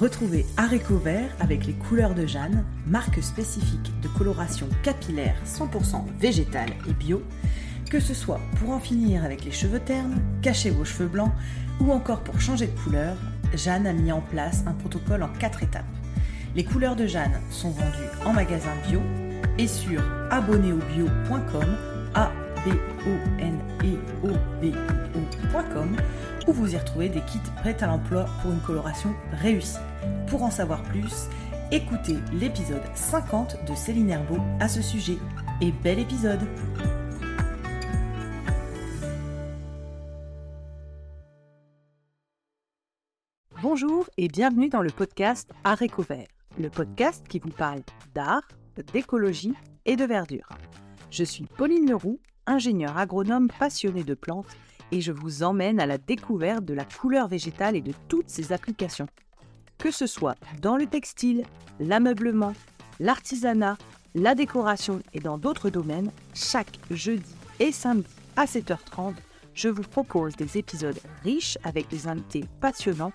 Retrouvez Areco Vert avec les couleurs de Jeanne, marque spécifique de coloration capillaire 100% végétale et bio, que ce soit pour en finir avec les cheveux ternes, cacher vos cheveux blancs ou encore pour changer de couleur, Jeanne a mis en place un protocole en 4 étapes. Les couleurs de Jeanne sont vendues en magasin bio et sur abonnéobio.com, a b o n e o b ocom où vous y retrouvez des kits prêts à l'emploi pour une coloration réussie. Pour en savoir plus, écoutez l'épisode 50 de Céline Herbeau à ce sujet. Et bel épisode Bonjour et bienvenue dans le podcast Art Vert, le podcast qui vous parle d'art, d'écologie et de verdure. Je suis Pauline Leroux, ingénieure agronome passionnée de plantes et je vous emmène à la découverte de la couleur végétale et de toutes ses applications. Que ce soit dans le textile, l'ameublement, l'artisanat, la décoration et dans d'autres domaines, chaque jeudi et samedi à 7h30, je vous propose des épisodes riches avec des invités passionnants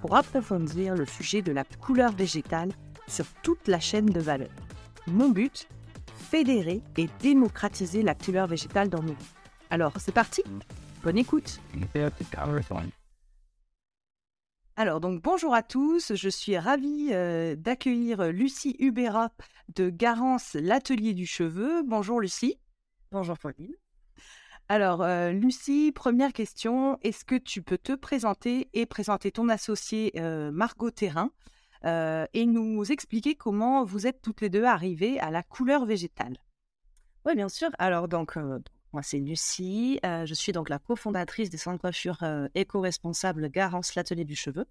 pour approfondir le sujet de la couleur végétale sur toute la chaîne de valeur. Mon but Fédérer et démocratiser la couleur végétale dans nos vies. Alors, c'est parti Bonne écoute alors, donc bonjour à tous, je suis ravie euh, d'accueillir Lucie Hubera de Garance, l'atelier du cheveu. Bonjour Lucie. Bonjour Pauline. Alors, euh, Lucie, première question. Est-ce que tu peux te présenter et présenter ton associé euh, Margot Terrain euh, et nous expliquer comment vous êtes toutes les deux arrivées à la couleur végétale? Oui, bien sûr. Alors, donc, moi, c'est Lucie. je suis donc la cofondatrice des salons de coiffure éco-responsables Garance, l'atelier du cheveu.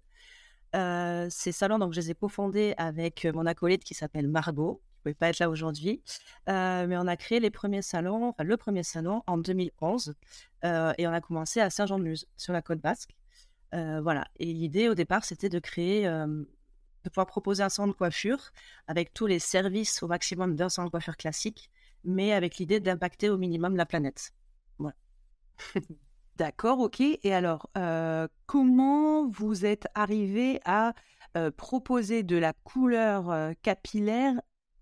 ces salons, donc, je les ai cofondés avec mon acolyte qui s'appelle Margot, ne pouvait pas être là aujourd'hui. Euh, mais on a créé les premiers salons, enfin, le premier salon en 2011. Euh, et on a commencé à Saint-Jean-de-Luz, sur la côte basque. Euh, voilà. Et l'idée au départ, c'était de créer, de pouvoir proposer un salon de coiffure avec tous les services au maximum d'un salon de coiffure classique, mais avec l'idée d'impacter au minimum la planète. Voilà. D'accord, ok. Et alors, comment vous êtes arrivé à proposer de la couleur capillaire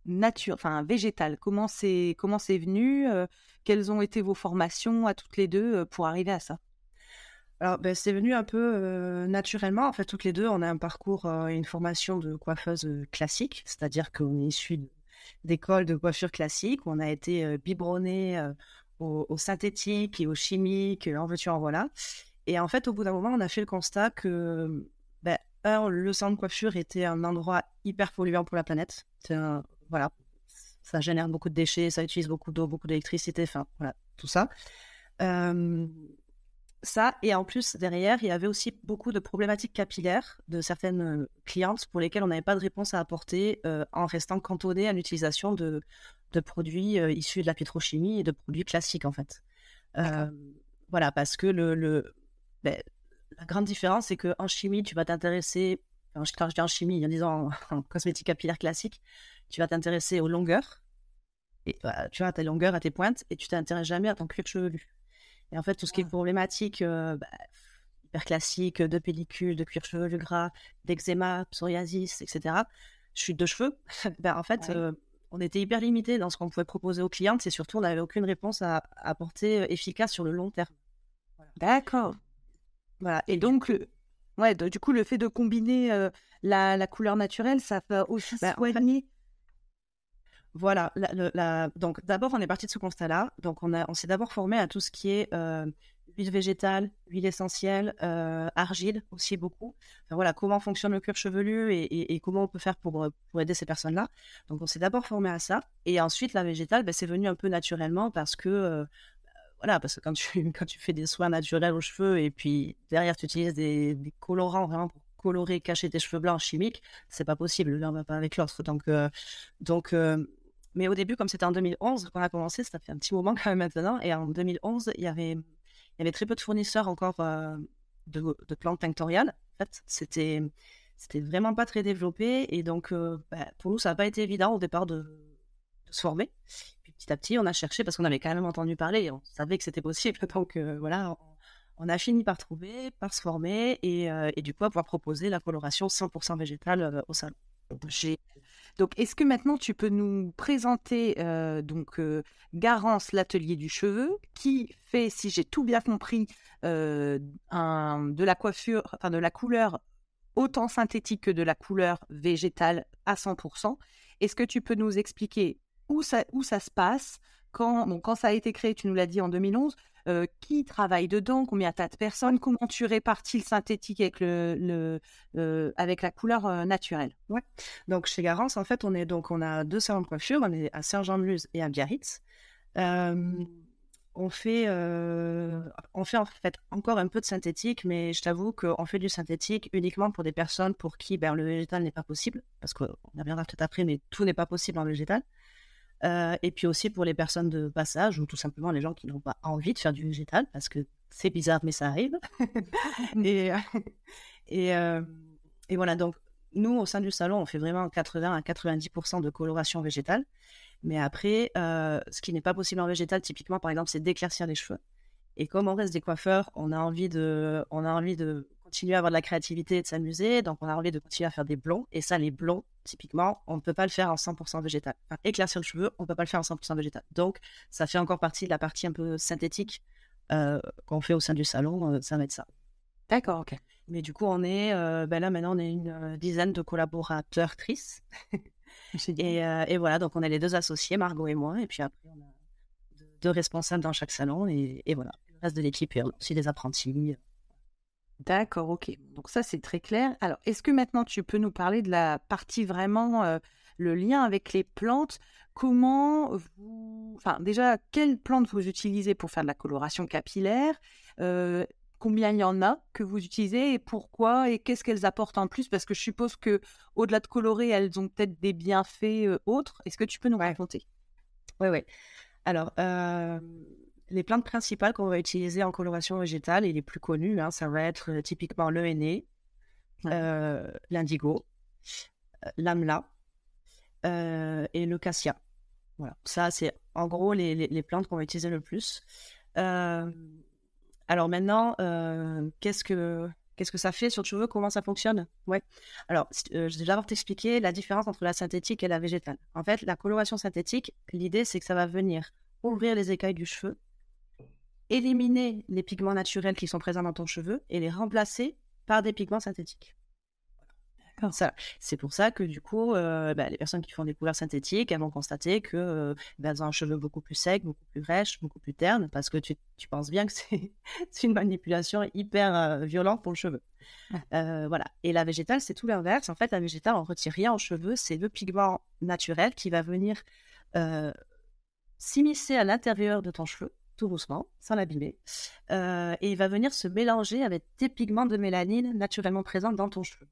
nature, enfin végétale? Comment c'est comment c'est venu euh, Quelles ont été vos formations à toutes les deux euh, pour arriver à ça? Alors, ben, c'est venu un peu euh, naturellement. En fait, toutes les deux, on a un parcours et une formation de coiffeuse classique, c'est-à-dire qu'on est issu d'écoles de coiffure classique, où on a été biberonné au, synthétique et au chimique, en veux en voilà. Et en fait, au bout d'un moment, on a fait le constat que, ben, un, le centre de coiffure était un endroit hyper polluant pour la planète. Voilà, ça génère beaucoup de déchets, ça utilise beaucoup d'eau, beaucoup d'électricité, enfin, voilà, tout ça. Ça, et en plus, derrière, il y avait aussi beaucoup de problématiques capillaires de certaines clientes pour lesquelles on n'avait pas de réponse à apporter en restant cantonné à l'utilisation de, de, produits issus de la pétrochimie et de produits classiques, en fait. voilà, parce que le, le ben, la grande différence, c'est qu'en chimie, tu vas t'intéresser, quand je dis en chimie, en disant en cosmétique capillaire classique, tu vas t'intéresser aux longueurs, et bah, tu vois, à tes longueurs, à tes pointes, et tu t'intéresses jamais à ton cuir chevelu. Et en fait, tout ce qui est ah. problématique, euh, bah, hyper classique, de pellicule, de cuir chevelu gras, d'eczéma, psoriasis, etc., chute de cheveux, ben, en fait, euh, on était hyper limité dans ce qu'on pouvait proposer aux clientes, et surtout, on n'avait aucune réponse à, apporter euh, efficace sur le long terme. D'accord. Voilà. Et donc, ouais, du coup, le fait de combiner la, couleur naturelle, ça va aussi bah, soigner. Voilà. donc, d'abord, on est parti de ce constat-là. Donc, on, s'est d'abord formé à tout ce qui est euh, huile végétale, huile essentielle, euh, argile aussi beaucoup. voilà, comment fonctionne le cuir chevelu et, comment on peut faire pour, pour aider ces personnes-là. Donc, on s'est d'abord formé à ça. Et ensuite, la végétale, ben, c'est venu un peu naturellement parce que euh, voilà, parce que quand tu, fais des soins naturels aux cheveux et puis derrière tu utilises des, des colorants vraiment pour colorer, cacher tes cheveux blancs chimiques, c'est pas possible. L'un va pas avec l'autre. Donc, donc mais au début, comme c'était en 2011 qu'on a commencé, ça fait un petit moment quand même maintenant. Et en 2011, il y avait, il y avait très peu de fournisseurs encore euh, de, plantes tinctoriales. En fait, c'était, vraiment pas très développé. Et donc, euh, bah, pour nous, ça n'a pas été évident au départ de, se former. Puis petit à petit, on a cherché parce qu'on avait quand même entendu parler et on savait que c'était possible. Donc euh, voilà, on a fini par trouver, par se former et, et du coup à pouvoir proposer la coloration 100% végétale au salon. Donc, est-ce que maintenant tu peux nous présenter donc Garance l'atelier du cheveu qui fait, si j'ai tout bien compris, un, de la coiffure, enfin de la couleur autant synthétique que de la couleur végétale à 100%. Est-ce que tu peux nous expliquer où ça se passe quand, ça a été créé, tu nous l'as dit en 2011, euh, qui travaille dedans, combien tas de personnes, comment tu répartis le synthétique avec, le, euh, avec la couleur euh, naturelle? Donc chez Garance, en fait, on, est, donc, on a deux salons de coiffure, on est à Saint-Jean-de-Luz et à Biarritz. on fait, on fait en fait encore un peu de synthétique, mais je t'avoue qu'on fait du synthétique uniquement pour des personnes pour qui ben, le végétal n'est pas possible, parce qu'on reviendra peut-être après, mais tout n'est pas possible en végétal. Euh, et puis aussi pour les personnes de passage ou tout simplement les gens qui n'ont pas envie de faire du végétal parce que c'est bizarre mais ça arrive. et, euh, et, euh, et, voilà, donc nous au sein du salon on fait vraiment 80 à 90% de coloration végétale. Mais après, ce qui n'est pas possible en végétal typiquement par exemple c'est d'éclaircir les cheveux. Et comme on reste des coiffeurs, on a envie de, on a envie de continuer à avoir de la créativité et de s'amuser. Donc, on a envie de continuer à faire des blonds. Et ça, les blonds, typiquement, on ne peut pas le faire en 100% végétal. Enfin, éclaircir le cheveu, on ne peut pas le faire en 100% végétal. Donc, ça fait encore partie de la partie un peu synthétique euh, qu'on fait au sein du salon. Euh, ça va être ça. D'accord, ok. Mais du coup, on est, euh, ben là, maintenant, on est une dizaine de collaborateurs tristes. et, et, voilà, donc on est les deux associés, Margot et moi. Et puis après, on a deux responsables dans chaque salon. Et, et voilà, le reste de l'équipe, aussi des apprentis. D'accord, ok. Donc ça, c'est très clair. Alors, est-ce que maintenant tu peux nous parler de la partie vraiment, euh, le lien avec les plantes? Comment vous... Enfin, déjà, quelles plantes vous utilisez pour faire de la coloration capillaire? Euh, Combien il y en a que vous utilisez et pourquoi Et qu'est-ce qu'elles apportent en plus? Parce que je suppose que au-delà de colorer, elles ont peut-être des bienfaits euh, autres. Est-ce que tu peux nous raconter? Oui, oui. Alors, les plantes principales qu'on va utiliser en coloration végétale et les plus connues, hein, ça va être euh, typiquement le henné, euh, l'indigo, euh, l'amla et le cassia. Voilà, ça c'est en gros les, plantes qu'on va utiliser le plus. alors maintenant, qu'est-ce que qu'est-ce que ça fait sur le cheveu Comment ça fonctionne? Ouais. Alors, je vais d'abord t'expliquer la différence entre la synthétique et la végétale. En fait, la coloration synthétique, l'idée c'est que ça va venir ouvrir les écailles du cheveu éliminer les pigments naturels qui sont présents dans ton cheveu et les remplacer par des pigments synthétiques. Ça, c'est pour ça que du coup, euh, bah, les personnes qui font des couleurs synthétiques, elles vont constater que euh, bah, elles ont un cheveu beaucoup plus sec, beaucoup plus rêche, beaucoup plus terne, parce que tu, penses bien que c'est une manipulation hyper euh, violente pour le cheveu. voilà. Et la végétale, c'est tout l'inverse. En fait, la végétale, on retire rien aux cheveux, c'est le pigment naturel qui va venir s'immiscer à l'intérieur de ton cheveu tout doucement, sans l'abîmer. Euh, et il va venir se mélanger avec tes pigments de mélanine naturellement présents dans ton cheveu.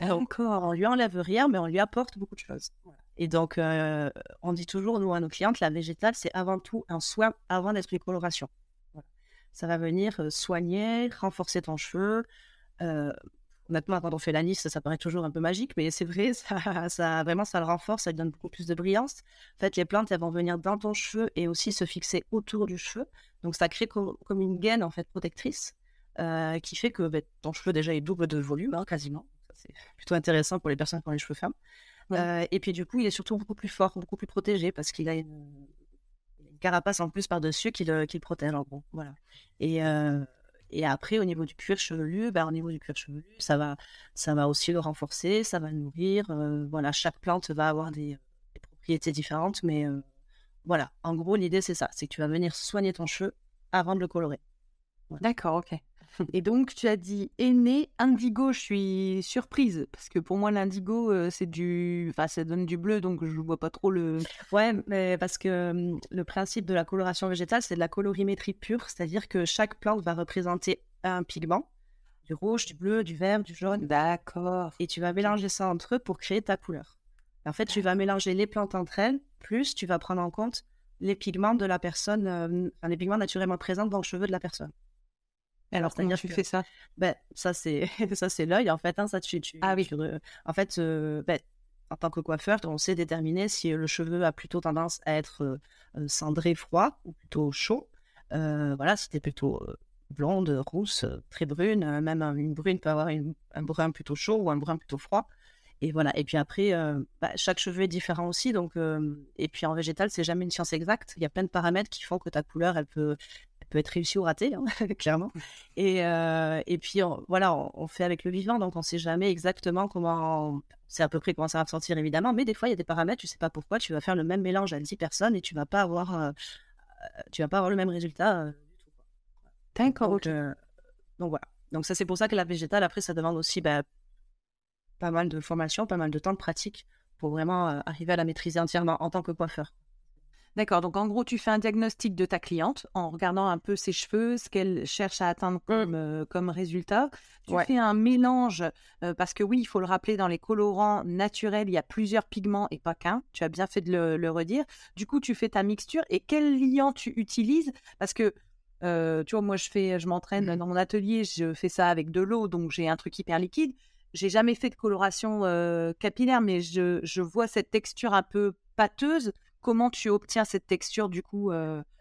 Donc, on lui enlève rien, mais on lui apporte beaucoup de choses. Et donc, euh, on dit toujours, nous, à nos clientes, la végétale, c'est avant tout un soin avant d'être une coloration. Ça va venir euh, soigner, renforcer ton cheveu, Honnêtement, quand on fait l'anis, ça, ça paraît toujours un peu magique, mais c'est vrai, ça, ça, vraiment, ça le renforce, ça lui donne beaucoup plus de brillance. En fait, les plantes, elles vont venir dans ton cheveu et aussi se fixer autour du cheveu. Donc, ça crée comme une gaine, en fait, protectrice, euh, qui fait que ben, ton cheveu, déjà, est double de volume, hein, quasiment. C'est plutôt intéressant pour les personnes qui ont les cheveux fermes. Euh, et puis, du coup, il est surtout beaucoup plus fort, beaucoup plus protégé, parce qu'il a une, carapace en plus par-dessus qui le, qui le protège, en gros. Voilà. Et... Euh, et après, au niveau du cuir chevelu, ben, au niveau du cuir chevelu, ça va, ça va aussi le renforcer, ça va le nourrir. Euh, voilà, chaque plante va avoir des, propriétés différentes, mais euh, voilà. En gros, l'idée c'est ça, c'est que tu vas venir soigner ton cheveu avant de le colorer. D'accord, ok. Et donc, tu as dit aîné, indigo, je suis surprise, parce que pour moi, l'indigo, euh, c'est du. Enfin, ça donne du bleu, donc je ne vois pas trop le. Ouais, mais parce que le principe de la coloration végétale, c'est de la colorimétrie pure, c'est-à-dire que chaque plante va représenter un pigment, du rouge, du bleu, du vert, du jaune. D'accord. Et tu vas mélanger ça entre eux pour créer ta couleur. En fait, tu vas mélanger les plantes entre elles, plus tu vas prendre en compte les pigments de la personne, euh, les pigments naturellement présents dans le cheveu de la personne. Alors, comment tu fais ça? Ben, Ça, c'est ça c'est l'œil, en fait. Hein, ça, tu, tu, ah oui. en fait, euh, ben, en tant que coiffeur, on sait déterminer si le cheveu a plutôt tendance à être euh, cendré froid ou plutôt chaud. Euh, voilà, si tu es plutôt blonde, rousse, très brune. Même une brune peut avoir un brun plutôt chaud ou un brun plutôt froid. Et voilà. Et puis après, bah, chaque cheveu est différent aussi. Donc, et puis en végétal, c'est jamais une science exacte. Il y a plein de paramètres qui font que ta couleur, elle peut, peut être réussie ou ratée, hein, clairement. Et, et puis voilà, on, fait avec le vivant, donc on ne sait jamais exactement comment. C'est à peu près comment ça va ressortir évidemment, mais des fois il y a des paramètres, tu sais pas pourquoi, tu vas faire le même mélange à 10 personnes et tu vas pas avoir, tu vas pas avoir le même résultat. D'accord. Donc, donc, voilà. Donc ça c'est pour ça que la végétale après ça demande aussi bah, pas mal de formation, pas mal de temps de pratique pour vraiment euh, arriver à la maîtriser entièrement en tant que coiffeur. D'accord, donc en gros, tu fais un diagnostic de ta cliente en regardant un peu ses cheveux, ce qu'elle cherche à atteindre mmh. comme, euh, comme résultat. Tu fais un mélange, euh, parce que oui, il faut le rappeler, dans les colorants naturels, il y a plusieurs pigments et pas qu'un. Tu as bien fait de le, le, redire. Du coup, tu fais ta mixture et quel liant tu utilises? Parce que, tu vois, moi, je, fais, je m'entraîne mmh. dans mon atelier, je fais ça avec de l'eau, donc j'ai un truc hyper liquide j'ai jamais fait de coloration capillaire, mais je, vois cette texture un peu pâteuse. Comment tu obtiens cette texture du coup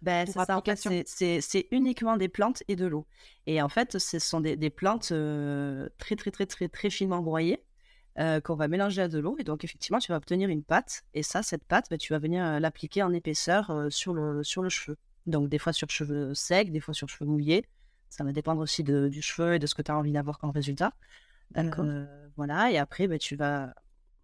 ben, C'est uniquement des plantes et de l'eau. Et en fait, ce sont des, plantes très, très, très, très, très finement broyées. qu'on va mélanger à de l'eau. Et donc effectivement tu vas obtenir une pâte. Et ça cette pâte ben, tu vas venir l'appliquer en épaisseur sur, le, sur le cheveu. Donc des fois sur cheveux secs des fois sur cheveux mouillés. Ça va dépendre aussi du cheveu et de ce que tu as envie d'avoir comme résultat. Euh, voilà, et après, bah, tu vas,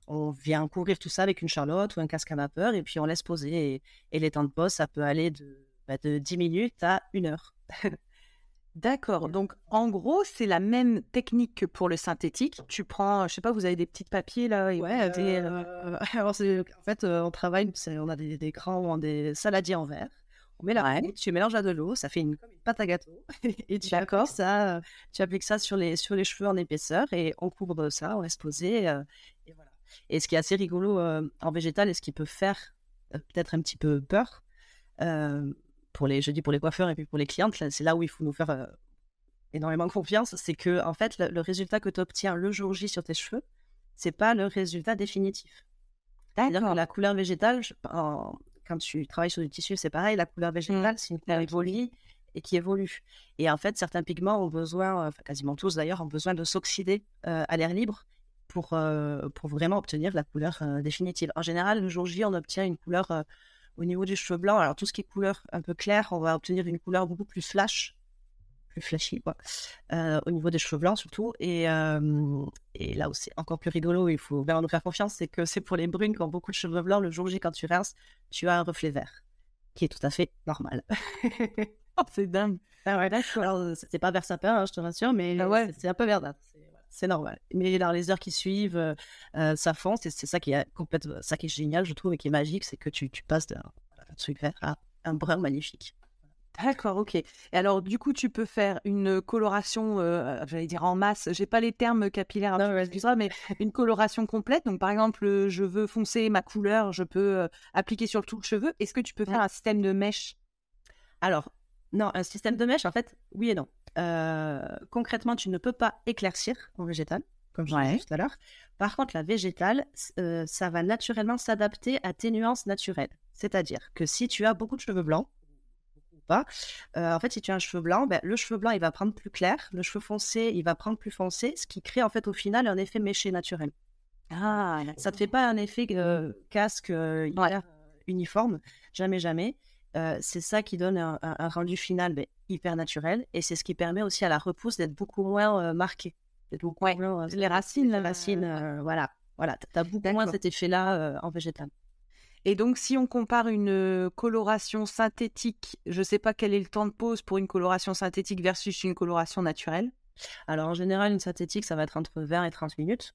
on vient couvrir tout ça avec une charlotte ou un casque à vapeur et puis on laisse poser. Et, les temps de pause, ça peut aller de, bah, de 10 minutes à une heure. D'accord. Donc, en gros, c'est la même technique que pour le synthétique. Tu prends, je sais pas, vous avez des petits papiers là. Et ouais. Euh, alors, en fait, euh, on travaille, on a des, des grands, des saladiers en verre on met la tu mélanges à de l'eau, ça fait une, comme une pâte à gâteau. et tu appliques, ça, tu appliques ça sur les, sur les cheveux en épaisseur et on couvre ça, on laisse poser. Euh, et, voilà. Et ce qui est assez rigolo euh, en végétal et ce qui peut faire euh, peut-être un petit peu peur, pour les, je dis pour les coiffeurs et puis pour les clientes, c'est là où il faut nous faire énormément confiance, c'est que en fait, le, résultat que tu obtiens le jour J sur tes cheveux, c'est pas le résultat définitif. C'est-à-dire la couleur végétale, en, quand tu travailles sur du tissu, c'est pareil, la couleur mmh. végétale, c'est une couleur évolue et qui évolue. Et en fait, certains pigments ont besoin, enfin, quasiment tous d'ailleurs, ont besoin de s'oxyder euh, à l'air libre pour, euh, pour vraiment obtenir la couleur euh, définitive. En général, le jour J, on obtient une couleur au niveau du cheveu blanc. Alors, tout ce qui est couleur un peu claire, on va obtenir une couleur beaucoup plus flash plus flashy, quoi. Euh, au niveau des cheveux blancs surtout. Et, et là où c'est encore plus rigolo, il faut bien nous faire confiance, c'est que c'est pour les brunes qui ont beaucoup de cheveux blancs, le jour J, quand tu rinces, tu as un reflet vert, qui est tout à fait normal. oh, c'est dingue. Ah ouais, Alors, c'est pas vert sapin, hein, je te rassure, mais ah ouais. c'est un peu verdâtre. C'est normal. Mais dans les heures qui suivent, euh, ça fond. C'est ça qui est complètement, ça qui est génial, je trouve, et qui est magique, c'est que tu, tu passes d'un truc vert à un brun magnifique. D'accord, ok. Et alors, du coup, tu peux faire une coloration, euh, j'allais dire en masse, j'ai pas les termes capillaires, non, mais une coloration complète. Donc, par exemple, je veux foncer ma couleur, je peux euh, appliquer sur tout le cheveu. Est-ce que tu peux faire un système de mèche? Alors, non, un système de mèche, en fait, oui et non. Euh, concrètement, tu ne peux pas éclaircir en végétal, comme je disais tout à l'heure. Par contre, la végétale, ça va naturellement s'adapter à tes nuances naturelles. C'est-à-dire que si tu as beaucoup de cheveux blancs, pas. Euh, en fait, si tu as un cheveu blanc, ben, le cheveu blanc, il va prendre plus clair. Le cheveu foncé, il va prendre plus foncé, ce qui crée en fait au final un effet méché naturel. Ah, ça ne te fait pas un effet euh, casque euh, uniforme, jamais, jamais. c'est ça qui donne un, rendu final ben, hyper naturel et c'est ce qui permet aussi à la repousse d'être beaucoup moins marquée. les racines, les racines, voilà. Voilà, tu as beaucoup moins cet effet-là en végétal. Et donc, si on compare une coloration synthétique, je ne sais pas quel est le temps de pause pour une coloration synthétique versus une coloration naturelle. Alors, en général, une synthétique, ça va être entre 20 et 30 minutes.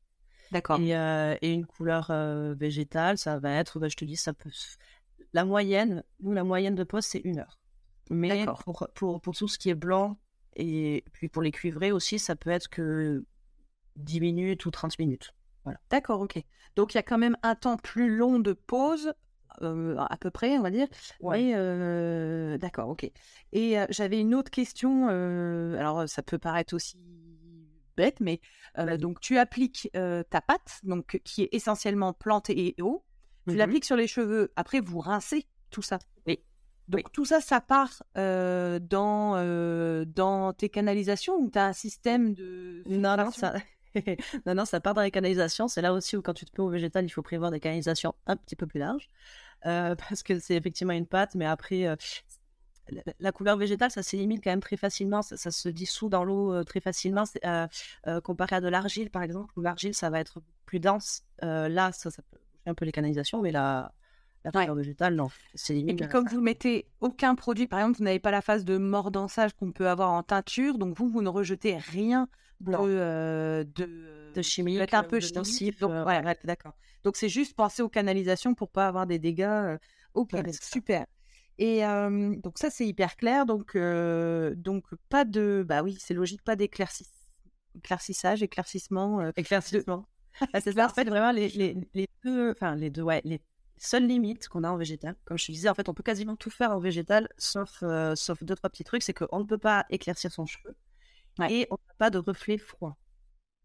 D'accord. Et, une couleur végétale, ça va être, bah, je te dis, ça peut. La moyenne, nous, la moyenne de pause, c'est une heure. Mais pour, pour, pour, tout ce qui est blanc et puis pour les cuivrés aussi, ça peut être que 10 minutes ou 30 minutes. D'accord, ok. Donc il y a quand même un temps plus long de pause, euh, à peu près, on va dire. Oui. Euh, d'accord, ok. Et euh, j'avais une autre question. alors ça peut paraître aussi bête, mais donc tu appliques ta pâte, donc qui est essentiellement plantée et eau. Tu mmh l'appliques sur les cheveux. Après, vous rincez tout ça. Oui. Donc tout ça, ça part dans, dans tes canalisations ou tu as un système de... Non, non, ça... non, non, ça part dans les canalisations. C'est là aussi où quand tu te peux au végétal, il faut prévoir des canalisations un petit peu plus larges. parce que c'est effectivement une pâte, mais après, la, couleur végétale, ça s'élimine quand même très facilement, ça, se dissout dans l'eau très facilement, comparé à de l'argile, par exemple, où l'argile, ça va être plus dense. là, ça, ça peut un peu les canalisations, mais la, la végétale, non, c'est limite. Et puis, comme vous mettez aucun produit, par exemple, vous n'avez pas la phase de mordançage qu'on peut avoir en teinture, donc vous, vous ne rejetez rien de, de, de chimie, un peu chimique. Donc, ouais, d'accord. Donc, c'est juste penser aux canalisations pour pas avoir des dégâts. ok, super. Et donc ça c'est hyper clair. Donc donc pas de bah oui c'est logique pas d'éclaircissage éclaircissement éclaircissement. Ah, c'est en fait vraiment les, les, les, deux enfin les deux ouais les seules limites qu'on a en végétal. Comme je te disais en fait on peut quasiment tout faire en végétal sauf sauf deux trois petits trucs c'est qu'on ne peut pas éclaircir son cheveu et on n'a pas de reflet froid.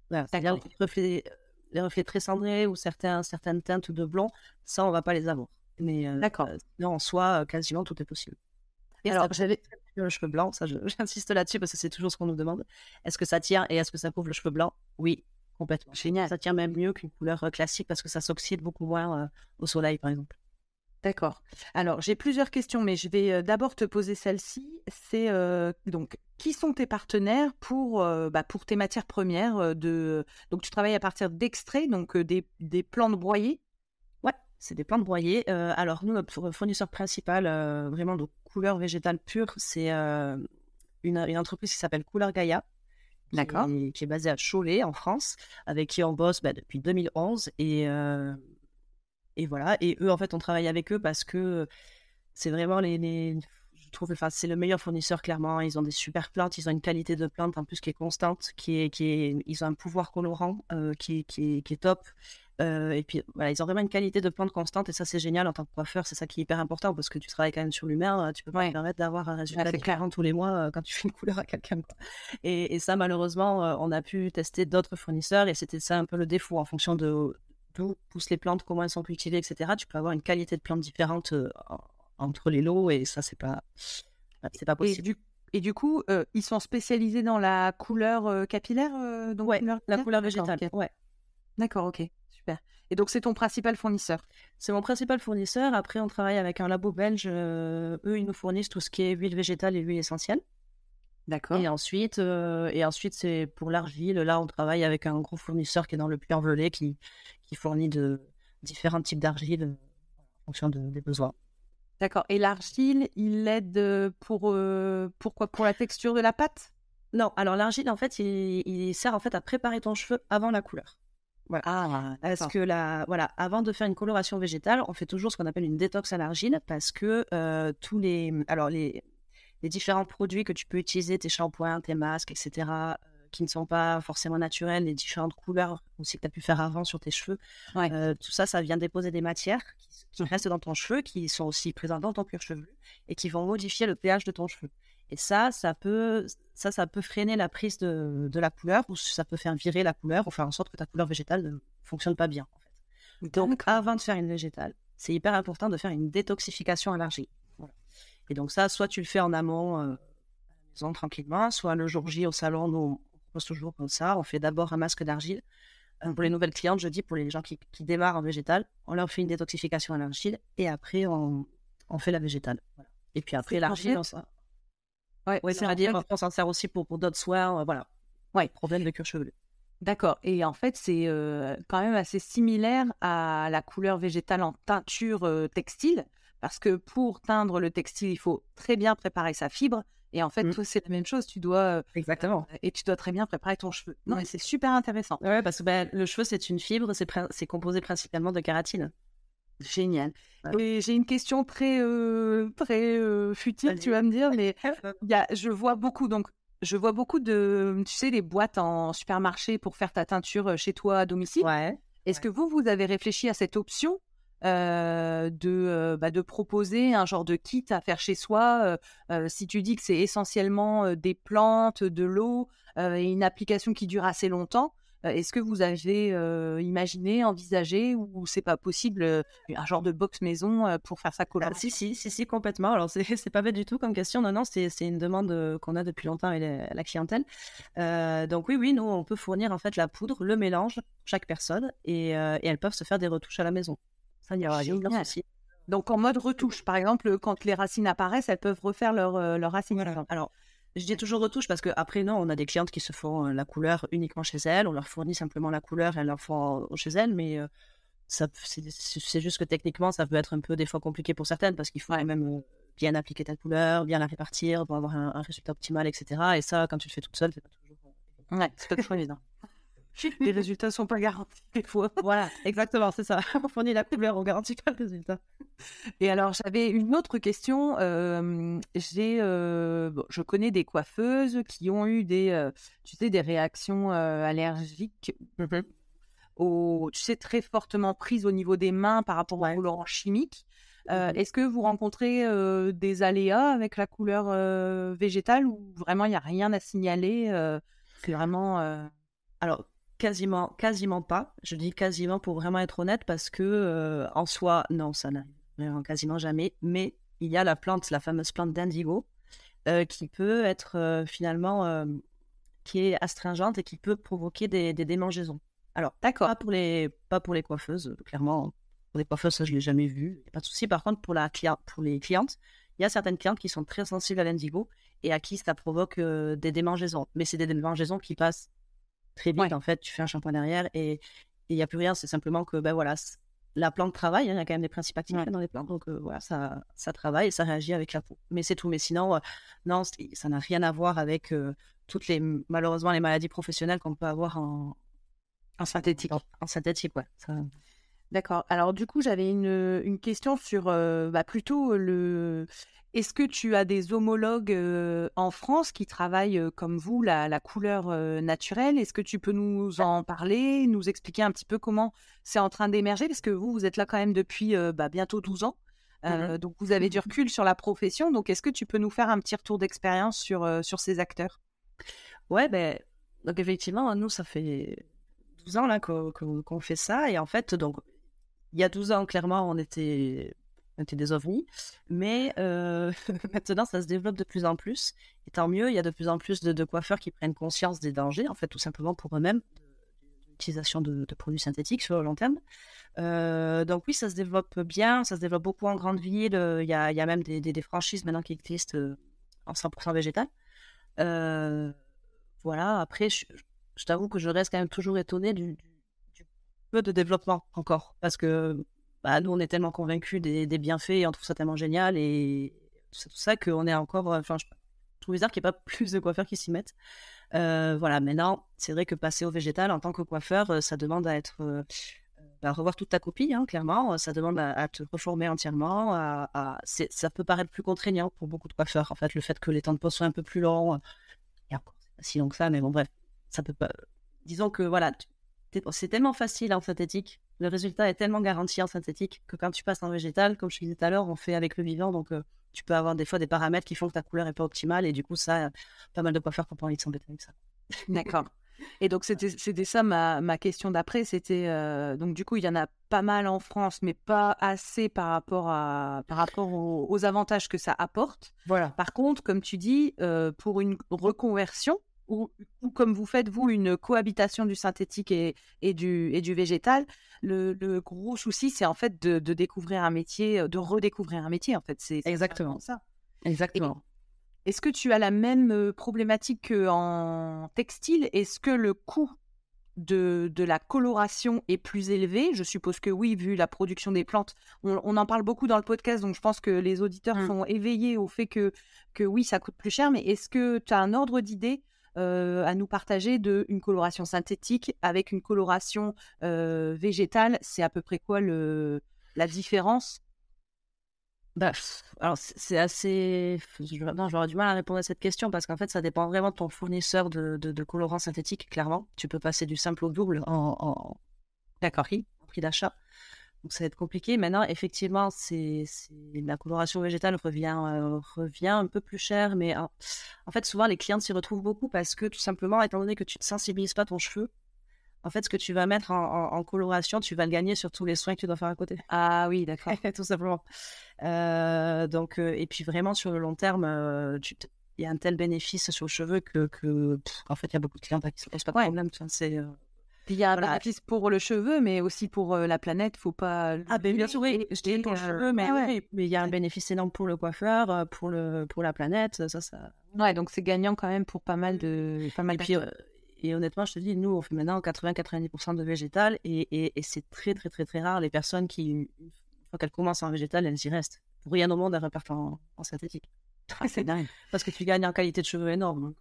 C'est-à-dire les reflets, les reflets très cendrés ou certains, certaines teintes de blanc, ça, on va pas les avoir. Mais euh, D'accord. Euh, en soi, euh, quasiment tout est possible. Et Alors, j'avais le cheveu blanc, ça, j'insiste là-dessus parce que c'est toujours ce qu'on nous demande. Est-ce que ça tient et est-ce que ça couvre le cheveu blanc? Oui, complètement. Génial. Ça tient même mieux qu'une couleur classique parce que ça s'oxyde beaucoup moins au soleil, par exemple. D'accord. Alors, j'ai plusieurs questions, mais je vais d'abord te poser celle-ci. C'est donc, qui sont tes partenaires pour, bah, pour tes matières premières de... Donc, tu travailles à partir d'extraits, donc des, des plantes broyées c'est des plantes broyées. Euh, alors, nous, notre fournisseur principal, euh, vraiment de couleurs végétales pures, c'est euh, une, entreprise qui s'appelle Couleur Gaia. D'accord. Qui, est basée à Cholet, en France, avec qui on bosse bah, depuis 2011. Et, et voilà. Et eux, en fait, on travaille avec eux parce que c'est vraiment les, je trouve, enfin, c'est le meilleur fournisseur clairement. Ils ont des super plantes, ils ont une qualité de plante en plus qui est constante, qui est, qui est, ils ont un pouvoir colorant qui, qui, qui, est top. Euh, et puis voilà, ils ont vraiment une qualité de plante constante et ça c'est génial en tant que coiffeur, c'est ça qui est hyper important parce que tu travailles quand même sur l'humain, euh, tu peux pas te permettre d'avoir un résultat différent tous les mois euh, quand tu fais une couleur à quelqu'un. Et, et, ça malheureusement, on a pu tester d'autres fournisseurs et c'était ça un peu le défaut en fonction de d'où poussent les plantes, comment elles sont cultivées, etc. Tu peux avoir une qualité de plante différente entre les lots et ça c'est pas c'est pas possible. Et du, coup, ils sont spécialisés dans la couleur capillaire, donc ouais, la couleur végétale. Ouais. D'accord, ok. Et donc, c'est ton principal fournisseur? C'est mon principal fournisseur. Après, on travaille avec un labo belge. Euh, eux, ils nous fournissent tout ce qui est huile végétale et huile essentielle. D'accord. Et ensuite, euh, et ensuite c'est pour l'argile. Là, on travaille avec un gros fournisseur qui est dans le Puy-en-Velay qui, qui fournit de différents types d'argile euh, en fonction des besoins. D'accord. Et l'argile, il aide pour pourquoi? Pour la texture de la pâte? Non. Alors l'argile, en fait, il, il, sert en fait à préparer ton cheveu avant la couleur. Voilà. Ah, parce que la, voilà, avant de faire une coloration végétale, on fait toujours ce qu'on appelle une détox à l'argile parce que euh, tous les, alors les, les différents produits que tu peux utiliser, tes shampoings, tes masques, etc., euh, qui ne sont pas forcément naturels, les différentes couleurs aussi que tu as pu faire avant sur tes cheveux, euh, tout ça, ça vient déposer des matières qui, restent dans ton cheveu, qui sont aussi présentes dans ton cuir chevelu et qui vont modifier le pH de ton cheveu. Et ça, ça peut, ça, ça peut freiner la prise de, de, la couleur ou ça peut faire virer la couleur ou faire en sorte que ta couleur végétale ne fonctionne pas bien. En fait. Donc, avant de faire une végétale, c'est hyper important de faire une détoxification à l'argile. Et donc ça, soit tu le fais en amont, euh, maison tranquillement, soit le jour J au salon, nous, on propose toujours comme ça. On fait d'abord un masque d'argile. Euh, pour les nouvelles clientes, je dis pour les gens qui, qui, démarrent en végétal, on leur fait une détoxification à l'argile et après on, on fait la végétale. Et puis après l'argile, on, Ouais, ouais c'est-à-dire on s'en sert aussi pour, pour d'autres soins, euh, voilà. Ouais. Problème de cuir chevelu. D'accord. Et en fait, c'est euh, quand même assez similaire à la couleur végétale en teinture euh, textile, parce que pour teindre le textile, il faut très bien préparer sa fibre. Et en fait, mmh. c'est la même chose. Tu dois exactement. et tu dois très bien préparer ton cheveu. Non, c'est super intéressant. Ouais, parce que ben, le cheveu, c'est une fibre, c'est composé principalement de kératine. Génial. Et j'ai une question très, euh, très euh, futile, tu vas me dire, mais y a, je vois beaucoup, donc, je vois beaucoup de, tu sais, les boîtes en supermarché pour faire ta teinture chez toi à domicile. Ouais. Est-ce que vous, vous avez réfléchi à cette option de, bah, de proposer un genre de kit à faire chez soi Si tu dis que c'est essentiellement des plantes, de l'eau et une application qui dure assez longtemps, Est-ce que vous avez imaginé, envisagé ou c'est pas possible un genre de box maison pour faire ça ah, si, si, si, si, complètement. Alors, c'est, pas bête du tout comme question. Non, non, c'est, une demande qu'on a depuis longtemps avec la clientèle. donc, oui, oui, nous, on peut fournir en fait la poudre, le mélange, chaque personne, et, et elles peuvent se faire des retouches à la maison. Ça, il n'y aura aucun souci. Donc, en mode retouche, par exemple, quand les racines apparaissent, elles peuvent refaire leurs leur racines. Alors, je dis toujours retouche parce qu'après, non, on a des clientes qui se font la couleur uniquement chez elles. On leur fournit simplement la couleur et elles leur font chez elles. Mais ça, c'est, juste que techniquement, ça peut être un peu des fois compliqué pour certaines parce qu'il faut même bien appliquer ta couleur, bien la répartir pour avoir un, résultat optimal, etc. Et ça, quand tu le fais toute seule, c'est pas toujours, ouais, c'est pas toujours évident. Les résultats sont pas garantis des fois. Voilà, exactement, c'est ça. On fournit la couleur, on garantit pas le résultat. Et alors, j'avais une autre question. j'ai, je connais des coiffeuses qui ont eu des, tu sais, des réactions allergiques, mmh au, tu sais, très fortement prises au niveau des mains par rapport au colorant chimique. Mmh est-ce que vous rencontrez des aléas avec la couleur végétale ou vraiment il n'y a rien à signaler C'est vraiment. Alors, quasiment, quasiment pas. Je dis quasiment pour vraiment être honnête parce que en soi, non, ça n'arrive quasiment jamais. Mais il y a la plante, la fameuse plante d'indigo, euh, qui peut être euh, finalement, euh, qui est astringente et qui peut provoquer des, démangeaisons. Alors, d'accord, pas pour les, pas pour les coiffeuses, clairement. Pour les coiffeuses, ça, je l'ai jamais vu. pas de souci. Par contre, pour, la pour les clientes, il y a certaines clientes qui sont très sensibles à l'indigo et à qui ça provoque des démangeaisons. Mais c'est des démangeaisons qui passent très vite. En fait, tu fais un shampoing derrière et il n'y a plus rien. C'est simplement que, ben voilà, la plante travaille, hein, il y a quand même des principes actifs dans les plantes, donc euh, voilà, ça, ça travaille et ça réagit avec la peau. Mais c'est tout. Mais sinon, euh, non, ça n'a rien à voir avec euh, toutes les, malheureusement, les maladies professionnelles qu'on peut avoir en, en synthétique. En, synthétique, ouais. D'accord. Alors du coup, j'avais une, une, question sur bah, plutôt le est-ce que tu as des homologues en France qui travaillent comme vous la, couleur naturelle? Est-ce que tu peux nous en parler, nous expliquer un petit peu comment c'est en train d'émerger? Parce que vous, vous êtes là quand même depuis bah, bientôt 12 ans. Mmh donc vous avez du recul sur la profession. Donc est-ce que tu peux nous faire un petit retour d'expérience sur, sur ces acteurs? Ouais, ben, donc effectivement, nous, ça fait 12 ans là qu'on fait ça. Et en fait, donc, il y a 12 ans, clairement, on était des ovnis. Mais euh, maintenant, ça se développe de plus en plus. Et tant mieux, il y a de plus en plus de, coiffeurs qui prennent conscience des dangers, en fait, tout simplement pour eux-mêmes, l'utilisation de, produits synthétiques sur le long terme. Euh, donc oui, ça se développe bien, ça se développe beaucoup en grande ville. Il y a, même des, franchises maintenant qui existent euh, en 100% végétal. voilà, après, je, t'avoue que je reste quand même toujours étonné du, du peu de développement encore. Parce que bah, nous, on est tellement convaincus des, bienfaits et on trouve ça tellement génial et c'est tout ça qu'on est encore. Enfin, je trouve bizarre qu'il n'y ait pas plus de coiffeurs qui s'y mettent. Euh, voilà, maintenant, c'est vrai que passer au végétal en tant que coiffeur, euh, ça demande à être. Euh, à revoir toute ta copie, hein, clairement. Ça demande à, te reformer entièrement. À, ça peut paraître plus contraignant pour beaucoup de coiffeurs. En fait, le fait que les temps de pause soient un peu plus longs. Et encore, c'est pas si long que ça, mais bon, bref, ça peut pas. Disons que voilà, c'est tellement facile en synthétique le résultat est tellement garanti en synthétique que quand tu passes en végétal, comme je disais tout à l'heure, on fait avec le vivant. Donc, euh, tu peux avoir des fois des paramètres qui font que ta couleur est pas optimale. Et du coup, ça, pas mal de quoi faire pour pas envie de s'embêter avec ça. D'accord. Et donc, c'était ça ma, ma question d'après. C'était euh, donc, du coup, il y en a pas mal en France, mais pas assez par rapport, à, par rapport aux, avantages que ça apporte. Voilà. Par contre, comme tu dis, euh, pour une reconversion, ou, comme vous faites, vous, une cohabitation du synthétique et, et, du, et du végétal, le, gros souci, c'est en fait de, découvrir un métier, de redécouvrir un métier, en fait. C'est exactement ça. Exactement. Est-ce que tu as la même problématique qu'en textile? Est-ce que le coût de, de, la coloration est plus élevé? Je suppose que oui, vu la production des plantes. On, en parle beaucoup dans le podcast, donc je pense que les auditeurs mmh. sont éveillés au fait que, que oui, ça coûte plus cher. Mais est-ce que tu as un ordre d'idée euh, à nous partager de une coloration synthétique avec une coloration euh, végétale. C'est à peu près quoi le, la différence? Bah, alors c'est assez. Non, j'aurais du mal à répondre à cette question parce qu'en fait, ça dépend vraiment de ton fournisseur de, de, colorants synthétiques, clairement. Tu peux passer du simple au double en, en... Prix d'achat. Donc ça va être compliqué. Maintenant, effectivement, c'est, la coloration végétale revient, euh, revient un peu plus cher, mais en, fait, souvent les clientes s'y retrouvent beaucoup parce que tout simplement, étant donné que tu ne sensibilises pas ton cheveu en fait, ce que tu vas mettre en, coloration, tu vas le gagner sur tous les soins que tu dois faire à côté. Ah oui, d'accord. Tout simplement. Euh, donc, euh, et puis vraiment, sur le long terme, il y a un tel bénéfice sur le cheveu que, que en fait, il y a beaucoup de clients qui ne se posent pas de problème. C'est. Il y a un bénéfice pour le cheveu, mais aussi pour la planète. Faut pas. Ah ben bien sûr, oui. Je dis pour le cheveu, mais, mais il y a un bénéfice énorme pour le coiffeur, pour le pour la planète. Ça, ça. Ouais, donc c'est gagnant quand même pour pas mal de pas mal. Et puis, et honnêtement, je te dis, nous, on fait maintenant 80-90% de végétal et, c'est très, très, très, très rare les personnes qui, une fois qu'elles commencent en végétal, elles y restent. Pour rien au monde, elles repartent en, synthétique. Ah, c'est dingue. Parce que tu gagnes en qualité de cheveux énorme.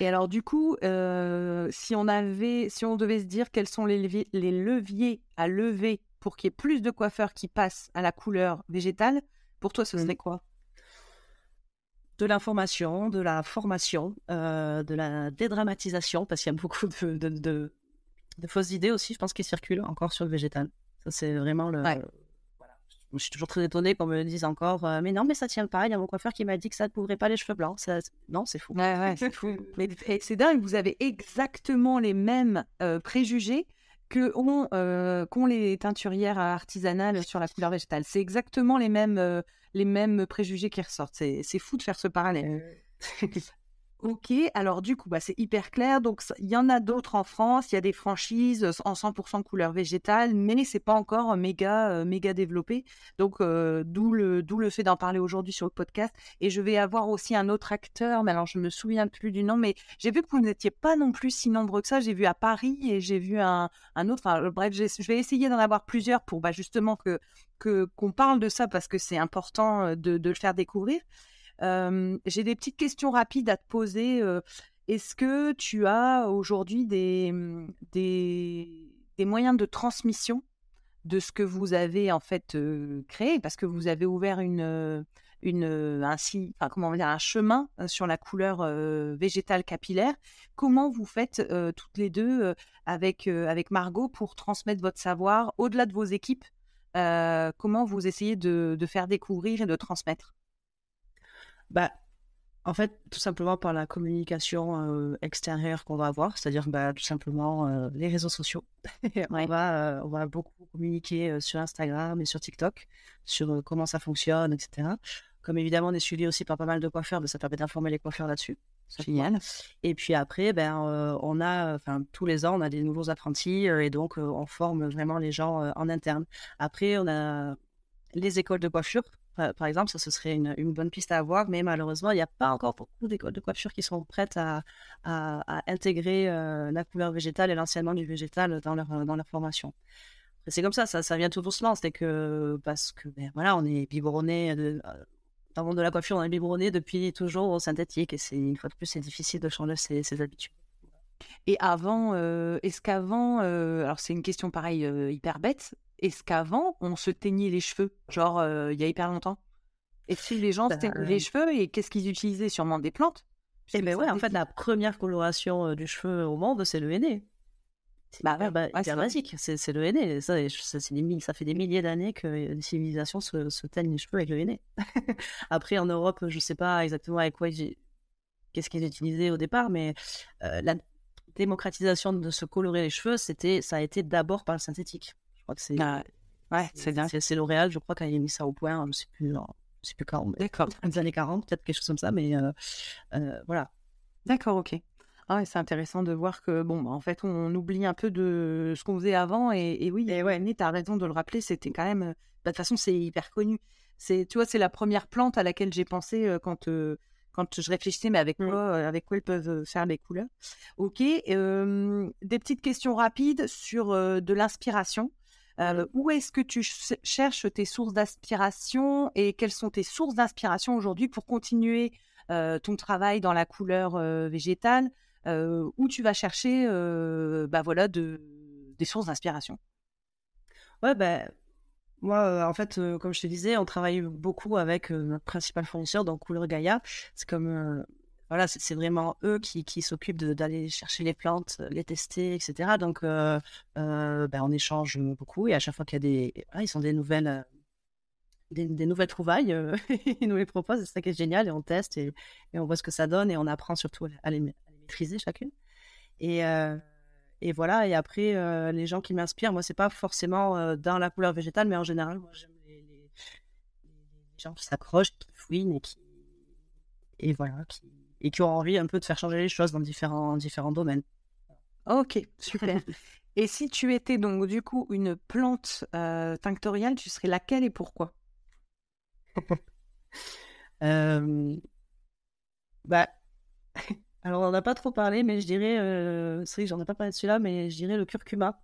Et alors, du coup, euh, si, on avait, si on devait se dire quels sont les leviers, les leviers à lever pour qu'il y ait plus de coiffeurs qui passent à la couleur végétale, pour toi, ce serait mmh. quoi? De l'information, de la formation, euh, de la dédramatisation, parce qu'il y a beaucoup de, de, fausses idées aussi, je pense, qui circulent encore sur le végétal. Ça, c'est vraiment le. Je suis toujours très étonnée qu'on me dise encore, euh, mais non, mais ça tient pas. Il y a mon coiffeur qui m'a dit que ça ne couvrait pas les cheveux blancs. Ça... Non, c'est fou. Ouais, ouais, c'est fou. mais c'est dingue, vous avez exactement les mêmes euh, préjugés que ont, qu'ont les teinturières artisanales sur la couleur végétale. C'est exactement les mêmes les mêmes préjugés qui ressortent. C'est fou de faire ce parallèle. Ok, alors du coup, bah, c'est hyper clair. Donc, il y en a d'autres en France. Il y a des franchises en 100% couleur végétale, mais c'est pas encore méga, euh, méga développé. Donc, euh, d'où le, fait d'en parler aujourd'hui sur le podcast. Et je vais avoir aussi un autre acteur, mais alors je me souviens plus du nom, mais j'ai vu que vous n'étiez pas non plus si nombreux que ça. J'ai vu à Paris et j'ai vu un, un autre. Bref, je vais essayer d'en avoir plusieurs pour bah, justement que, qu'on parle de ça parce que c'est important euh, de le faire découvrir. J'ai des petites questions rapides à te poser. Est-ce que tu as aujourd'hui des, mmh, des, moyens de transmission de ce que vous avez en fait créé? Parce que vous avez ouvert un, chemin sur la couleur végétale capillaire. Comment vous faites toutes les deux avec, Margot pour transmettre votre savoir au-delà de vos équipes? Comment vous essayez de faire découvrir et de transmettre? Bah, en fait, tout simplement par la communication extérieure qu'on va avoir, c'est-à-dire bah, tout simplement les réseaux sociaux. on, va, on va beaucoup communiquer sur Instagram et sur TikTok sur comment ça fonctionne, etc. Comme évidemment, on est suivi aussi par pas mal de coiffeurs, mais ça permet d'informer les coiffeurs là-dessus. Génial. Et puis après, ben, on a, enfin, tous les ans, on a des nouveaux apprentis et donc on forme vraiment les gens en interne. Après, on a les écoles de coiffure par exemple, ça, ce serait une, bonne piste à avoir, mais malheureusement, il n'y a pas encore beaucoup de coiffure qui sont prêtes à, intégrer euh, la couleur végétale et l'enseignement du végétal dans leur, formation. C'est comme ça, ça, vient tout doucement, c'est que parce que ben, voilà, on est biberonné euh, dans le monde de la coiffure, on est biberonné depuis toujours au synthétique, et une fois de plus, c'est difficile de changer ses, habitudes. Et avant, euh, est-ce qu'avant, alors c'est une question pareille hyper bête, est-ce qu'avant, on se teignait les cheveux, genre euh, il y a hyper longtemps Et si les gens se teignaient les cheveux et qu'est-ce qu'ils utilisaient? Sûrement des plantes Eh bien ouais, en fait, la première coloration euh, du cheveu au monde, c'est le henné. Bah, ouais, bah, c'est basique, c'est le henné. Ça, ça, ça, fait des milliers d'années que les civilisations se, se, teignent les cheveux avec le henné. Après, en Europe, je ne sais pas exactement avec quoi qu'est-ce qu'ils utilisaient au départ, mais euh, la démocratisation de se colorer les cheveux, c'était, ça a été d'abord par le synthétique. Je crois que c'est. Ah, ouais, c'est C'est L'Oréal, je crois, qu'il a mis ça au point, je ne sais plus, je sais plus quand. D'accord. Les années 40, peut-être quelque chose comme ça, mais euh, euh, voilà. D'accord, ok. Ah c'est intéressant de voir que, bon, bah, en fait, on oublie un peu de ce qu'on faisait avant. Et, oui, et ouais, tu as raison de le rappeler, c'était quand même. Bah, de toute façon, c'est hyper connu. Tu vois, c'est la première plante à laquelle j'ai pensé euh, quand, quand je réfléchissais, mais avec, mmh. quoi, avec quoi ils peuvent faire les couleurs. Ok. des petites questions rapides sur de l'inspiration. Euh, où est-ce que tu cherches tes sources d'inspiration et quelles sont tes sources d'inspiration aujourd'hui pour continuer euh, ton travail dans la couleur euh, végétale Où tu vas chercher bah voilà, de, des sources d'inspiration? Ouais, ben, moi, en fait, comme je te disais, on travaille beaucoup avec notre principal fournisseur, donc Couleur Gaïa. C'est comme voilà, c'est vraiment eux qui, qui s'occupent d'aller chercher les plantes, les tester, etc. Donc, euh, euh, ben, on échange beaucoup et à chaque fois qu'il y a des, ils sont des nouvelles, euh, des, nouvelles trouvailles, ils nous les proposent. C'est ça qui est génial et on teste et, on voit ce que ça donne et on apprend surtout à les, maîtriser chacune. Et, et voilà. Et après, les gens qui m'inspirent, moi, c'est pas forcément dans la couleur végétale, mais en général, moi, j'aime les, gens qui s'accrochent, qui fouinent et qui et voilà, et qui ont envie un peu de faire changer les choses dans différents différents domaines. Ok, super. et si tu étais donc du coup une plante tinctoriale, tu serais laquelle et pourquoi? Bah, alors on n'en a pas trop parlé, mais je dirais, euh, c'est vrai que j'en ai pas parlé de celui-là, mais je dirais le curcuma.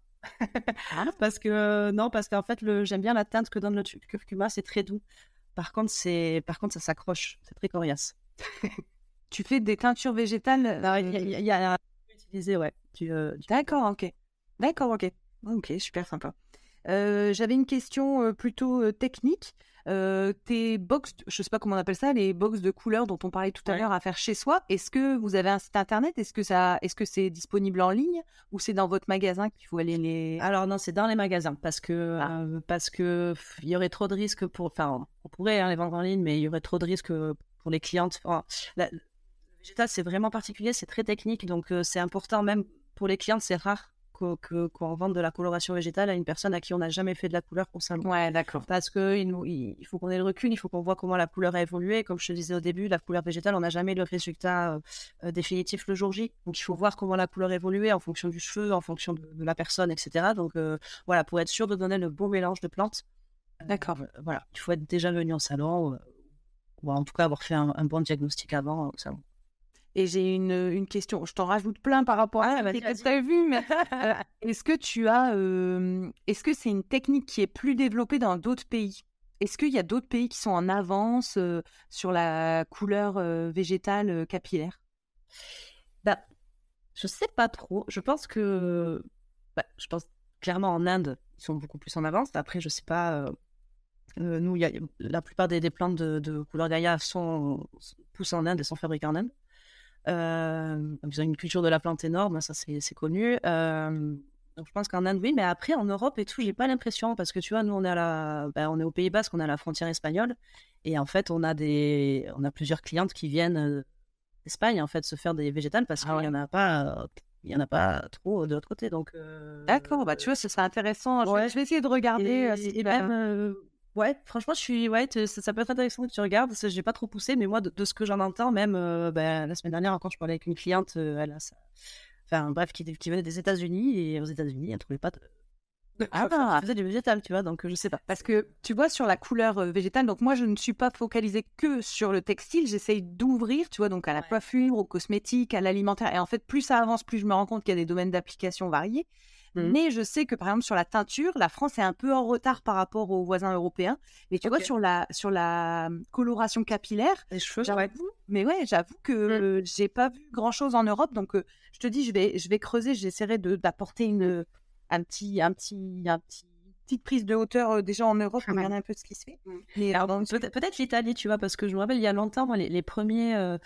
Ah. parce que non, parce qu'en fait, le, j'aime bien la teinte que donne le curcuma, c'est très doux. Par contre, c'est, par contre, ça s'accroche, c'est très coriace. Tu fais des teintures végétales Il y, a, utilisé, ouais. Euh, D'accord, ok. D'accord, ok. Ok, super sympa. Euh, j'avais une question plutôt technique. tes box, je sais pas comment on appelle ça, les box de couleurs dont on parlait tout à l'heure à faire chez soi. Est-ce que vous avez un site internet? Est-ce que ça, est-ce que c'est disponible en ligne ou c'est dans votre magasin qu'il faut aller les Alors non, c'est dans les magasins parce que ah. parce que il y aurait trop de risques pour. Enfin, on pourrait hein, les vendre en ligne, mais il y aurait trop de risques pour les clientes. Végétal, c'est vraiment particulier, c'est très technique, donc c'est important même pour les clientes. C'est rare qu'on vende de la coloration végétale à une personne à qui on n'a jamais fait de la couleur pour salon. Ouais, d'accord. Parce qu'il il faut qu'on ait le recul, il faut qu'on voit comment la couleur a évolué. Comme je te disais au début, la couleur végétale, on n'a jamais le résultat euh, euh, définitif le jour J. Donc il faut voir comment la couleur évolué en fonction du cheveu, en fonction de, la personne, etc. Donc euh, voilà, pour être sûr de donner le bon mélange de plantes. D'accord. voilà, il faut être déjà venu en salon ou en tout cas avoir fait un, un bon diagnostic avant au salon. Et j'ai une, une, question, je t'en rajoute plein par rapport à ce que tu as vu, mais euh, est-ce que tu as, est-ce que c'est une technique qui est plus développée dans d'autres pays? Est-ce qu'il y a d'autres pays qui sont en avance sur la couleur végétale capillaire? Bah, Je sais pas trop. Je pense que, bah, je pense clairement en Inde, ils sont beaucoup plus en avance. Après, je sais pas. nous, y a, la plupart des, des plantes de, de couleur gaïa sont poussées en Inde et sont fabriquées en Inde. Euh, ils ont une culture de la plante énorme, ça c'est connu. Euh, donc je pense qu'en Inde, oui, mais après en Europe et tout, j'ai pas l'impression parce que tu vois, nous on est à la, ben, on est au Pays Basque, on est à la frontière espagnole et en fait on a des, on a plusieurs clientes qui viennent euh, d'Espagne en fait se faire des végétales parce ah qu'il y en a pas, il y en a pas trop de l'autre côté. Donc d'accord, bah tu vois, ce serait intéressant. Je, vais, essayer de regarder. et même Ouais, franchement, je suis. Ouais, ça, peut être intéressant que tu regardes. Je n'ai pas trop poussé, mais moi, de, ce que j'en entends, même euh, ben, la semaine dernière, quand je parlais avec une cliente, euh, elle a ça... Enfin, bref, qui, qui venait des États-Unis et aux États-Unis, elle ne trouvait pas de. Ah, elle faisait du végétal, tu vois, donc je sais pas. Parce que tu vois, sur la couleur euh, végétale, donc moi je ne suis pas focalisée que sur le textile, j'essaye d'ouvrir, tu vois, donc à la coiffure, aux cosmétiques, à l'alimentaire. Et en fait, plus ça avance, plus je me rends compte qu'il y a des domaines d'application variés. Mmh. Mais je sais que par exemple sur la teinture, la France est un peu en retard par rapport aux voisins européens. Mais tu vois sur la sur la mmh, coloration capillaire, les cheveux, j'avoue. Mais ouais, j'avoue que mmh. j'ai pas vu grand chose en Europe. Donc je te dis, je vais je vais creuser. J'essaierai d'apporter une un petit un petit un petit petite prise de hauteur déjà en Europe pour regarder un peu ce qui se fait. peut-être l'Italie, tu vois, parce que je me rappelle il y a longtemps, moi, les, premiers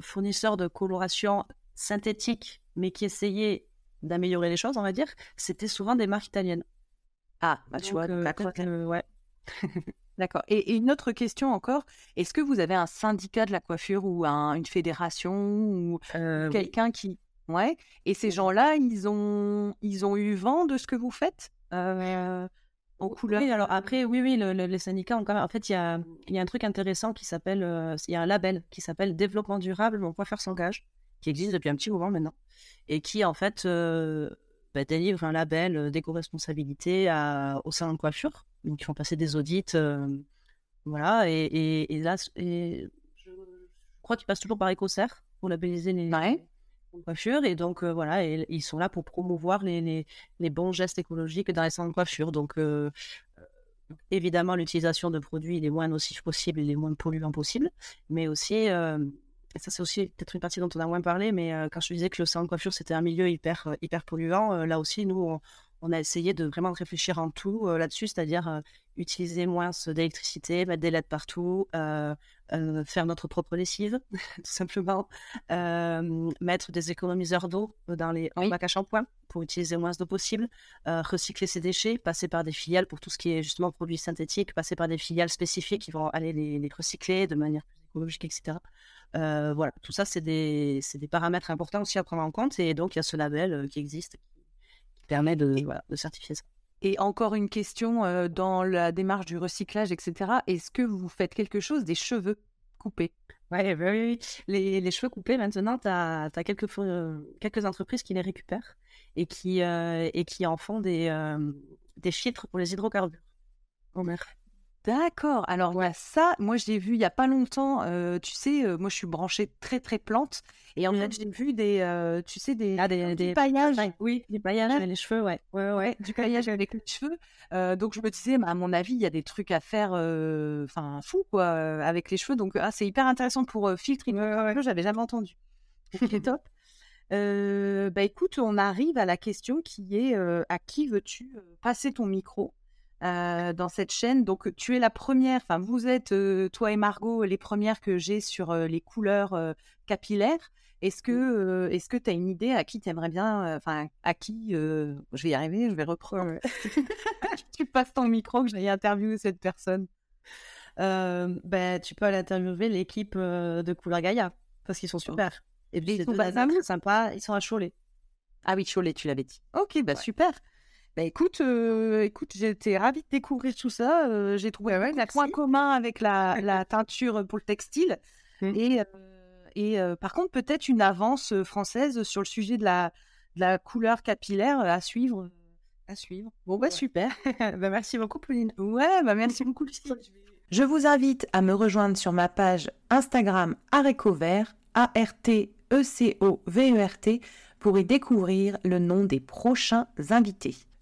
fournisseurs de coloration synthétique, mais qui essayaient d'améliorer les choses, on va dire, c'était souvent des marques italiennes. Ah, bah, tu vois, euh, ouais. D'accord. Et, une autre question encore, est-ce que vous avez un syndicat de la coiffure ou une fédération ou euh, quelqu'un qui... Ouais. Et ces gens-là, ils ont, ils ont eu vent de ce que vous faites? Euh, en couleur? Oui, alors après, oui, oui, les syndicats ont quand même. En fait, il y a, y a un truc intéressant qui s'appelle. il y a un label qui s'appelle Développement durable, mon coiffeur s'engage, qui existe depuis un petit moment maintenant et qui en fait euh, bah, délivre un label euh, d'éco-responsabilité au salon de coiffure. Donc ils font passer des audits, euh, voilà. Et, et, là, et je crois qu'ils passent toujours par EcoCert pour labelliser les, coiffures. Et donc voilà, et, ils sont là pour promouvoir les, les, les, bons gestes écologiques dans les salons de coiffure. Donc évidemment, l'utilisation de produits les moins nocifs possibles et les moins polluants possibles, mais aussi ça c'est aussi peut-être une partie dont on a moins parlé, mais euh, quand je disais que le salon de coiffure c'était un milieu hyper, euh, hyper polluant, euh, là aussi nous on, a essayé de vraiment réfléchir en tout là-dessus, c'est-à-dire utiliser moins d'électricité, mettre des LED partout, faire notre propre lessive, tout simplement, mettre des économiseurs d'eau dans les bacs à shampoing pour utiliser moins d'eau possible, recycler ses déchets, passer par des filiales pour tout ce qui est justement produits synthétiques, passer par des filiales spécifiques qui vont aller les, les recycler de manière plus écologique, etc. voilà, tout ça, c'est des, des, paramètres importants aussi à prendre en compte. Et donc, il y a ce label qui existe qui permet de, de certifier ça. Et encore une question dans la démarche du recyclage, etc. Est-ce que vous faites quelque chose des cheveux coupés? Ouais, oui, oui, Les, les, cheveux coupés, maintenant, tu as, quelques, quelques entreprises qui les récupèrent et qui, et qui en font des, des filtres pour les hydrocarbures. Oh merde. D'accord. Alors ouais. ça, moi j'ai vu il y a pas longtemps. tu sais, moi je suis branchée très très plante et en fait mmh. j'ai vu des, tu sais des, ah, des, des paillages. Oui, des paillages avec les cheveux, ouais, ouais, ouais, du paillage avec les cheveux. donc je me disais, bah, à mon avis, il y a des trucs à faire, enfin fou quoi, avec les cheveux. Donc ah, c'est hyper intéressant pour filtrer. Ouais, J'avais jamais entendu. C'est top. bah écoute, on arrive à la question qui est à qui veux-tu passer ton micro? Dans cette chaîne. Donc, tu es la première, enfin, vous êtes, toi et Margot, les premières que j'ai sur les couleurs capillaires. Est-ce que est-ce que tu as une idée à qui tu aimerais bien, enfin, à qui, je vais y arriver, je vais reprendre. tu passes ton micro que j'aille interviewer cette personne. ben, tu peux aller interviewer l'équipe de Couleur Gaïa parce qu'ils sont super. Et puis, ils sont sympas, ils sont à Cholet. Ah oui, Cholet, tu l'avais dit. Ok, bah super. Bah écoute, euh, écoute, j'étais ravie de découvrir tout ça. Euh, j'ai trouvé un point commun avec la, la, teinture pour le textile. Mmh. Et, euh, et par contre, peut-être une avance française sur le sujet de la, de la couleur capillaire à suivre. À suivre. Bon, bah super. bah, merci beaucoup, Pauline. Ouais, bah merci beaucoup, Je vous invite à me rejoindre sur ma page Instagram Arécovert, A-R-T-E-C-O-V-E-R-T, pour y découvrir le nom des prochains invités.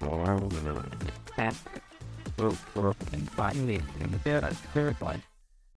Well, I will. Fast. Well, and finally, and there is terrified.